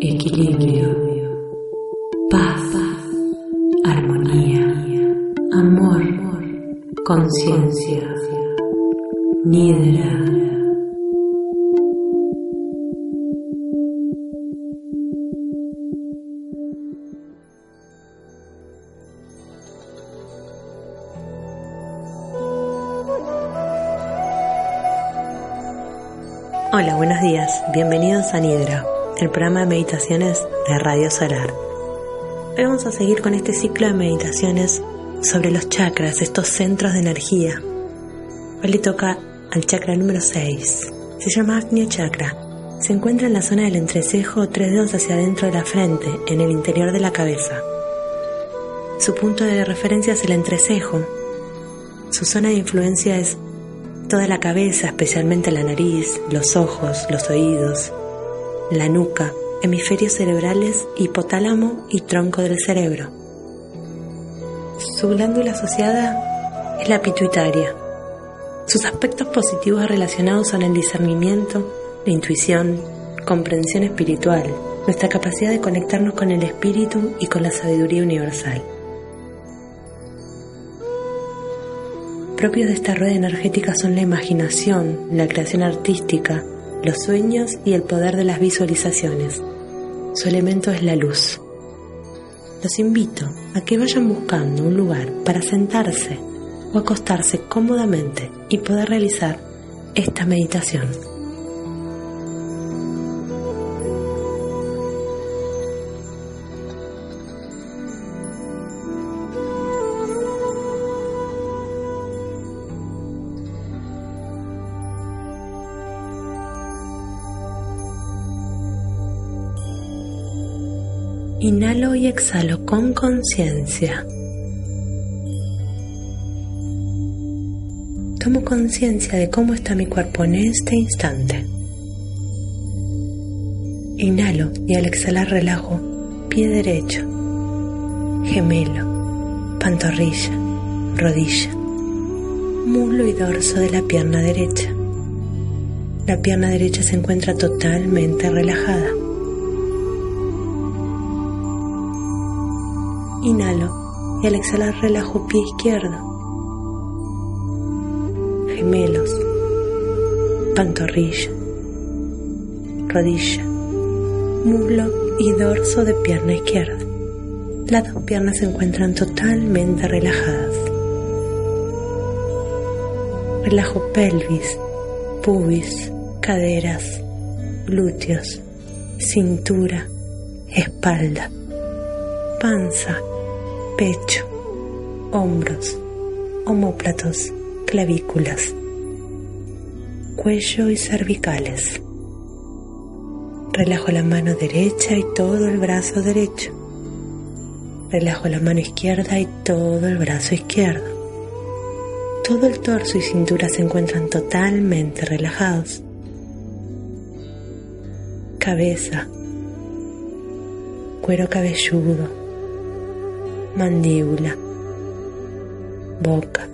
Equilibrio, paz, armonía, amor, conciencia, nidra. Hola, buenos días. Bienvenidos a Nidra, el programa de meditaciones de Radio Solar. Hoy vamos a seguir con este ciclo de meditaciones sobre los chakras, estos centros de energía. Hoy le toca al chakra número 6. Se llama Agnya Chakra. Se encuentra en la zona del entrecejo tres dedos hacia adentro de la frente, en el interior de la cabeza. Su punto de referencia es el entrecejo. Su zona de influencia es toda la cabeza, especialmente la nariz, los ojos, los oídos, la nuca, hemisferios cerebrales, hipotálamo y tronco del cerebro. Su glándula asociada es la pituitaria. Sus aspectos positivos relacionados son el discernimiento, la intuición, comprensión espiritual, nuestra capacidad de conectarnos con el espíritu y con la sabiduría universal. Propios de esta rueda energética son la imaginación, la creación artística, los sueños y el poder de las visualizaciones. Su elemento es la luz. Los invito a que vayan buscando un lugar para sentarse o acostarse cómodamente y poder realizar esta meditación. Inhalo y exhalo con conciencia. Tomo conciencia de cómo está mi cuerpo en este instante. Inhalo y al exhalar relajo pie derecho, gemelo, pantorrilla, rodilla, muslo y dorso de la pierna derecha. La pierna derecha se encuentra totalmente relajada. Inhalo. Y al exhalar relajo pie izquierdo, gemelos, pantorrilla, rodilla, muslo y dorso de pierna izquierda. Las dos piernas se encuentran totalmente relajadas. Relajo pelvis, pubis, caderas, glúteos, cintura, espalda, panza, pecho, hombros, homóplatos, clavículas, cuello y cervicales. Relajo la mano derecha y todo el brazo derecho. Relajo la mano izquierda y todo el brazo izquierdo. Todo el torso y cintura se encuentran totalmente relajados. Cabeza, cuero cabelludo, mandíbula, boca,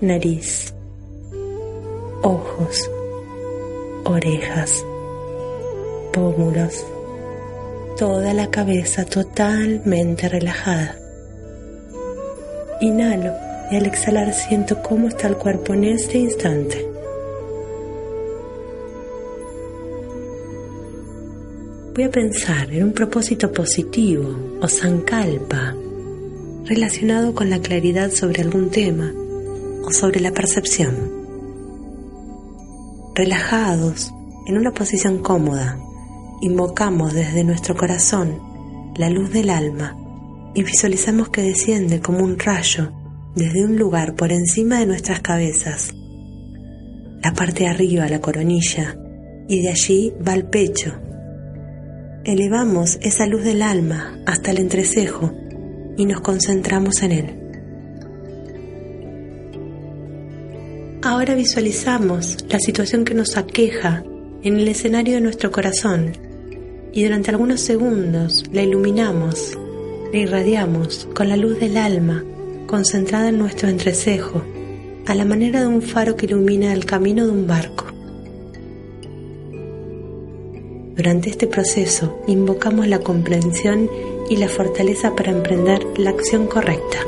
nariz, ojos, orejas, pómulos, toda la cabeza totalmente relajada. Inhalo y al exhalar siento cómo está el cuerpo en este instante. Voy a pensar en un propósito positivo o sankalpa relacionado con la claridad sobre algún tema o sobre la percepción. Relajados, en una posición cómoda, invocamos desde nuestro corazón la luz del alma y visualizamos que desciende como un rayo desde un lugar por encima de nuestras cabezas. La parte de arriba, la coronilla, y de allí va al pecho, elevamos esa luz del alma hasta el entrecejo y nos concentramos en él. Ahora visualizamos la situación que nos aqueja en el escenario de nuestro corazón y durante algunos segundos la iluminamos, la irradiamos con la luz del alma concentrada en nuestro entrecejo, a la manera de un faro que ilumina el camino de un barco. Durante este proceso invocamos la comprensión y la fortaleza para emprender la acción correcta.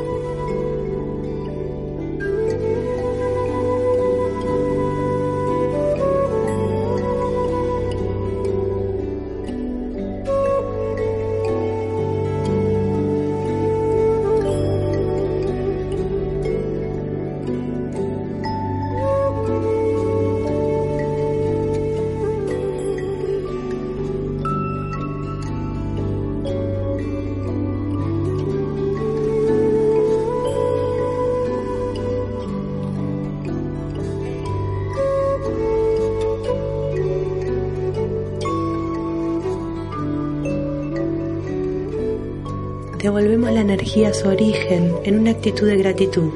Devolvemos la energía a su origen en una actitud de gratitud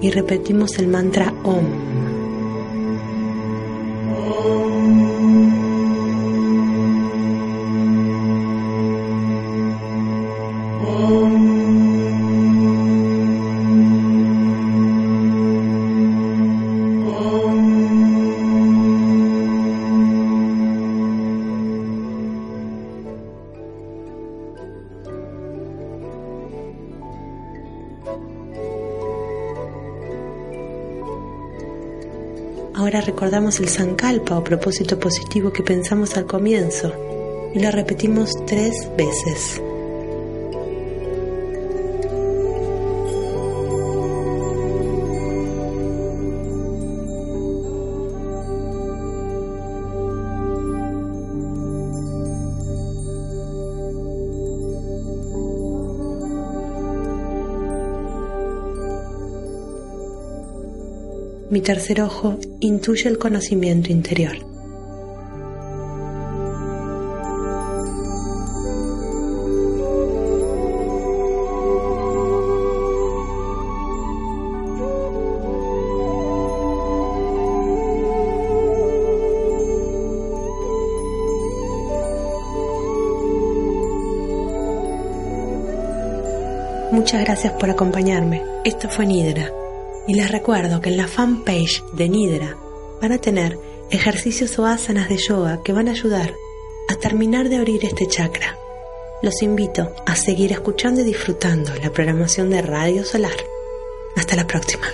y repetimos el mantra OM. Ahora recordamos el Sankalpa o propósito positivo que pensamos al comienzo y lo repetimos tres veces. Mi tercer ojo intuye el conocimiento interior. Muchas gracias por acompañarme. Esto fue Nidra y les recuerdo que en la fanpage de Nidra van a tener ejercicios o asanas de yoga que van a ayudar a terminar de abrir este chakra. Los invito a seguir escuchando y disfrutando la programación de Radio Solar. Hasta la próxima.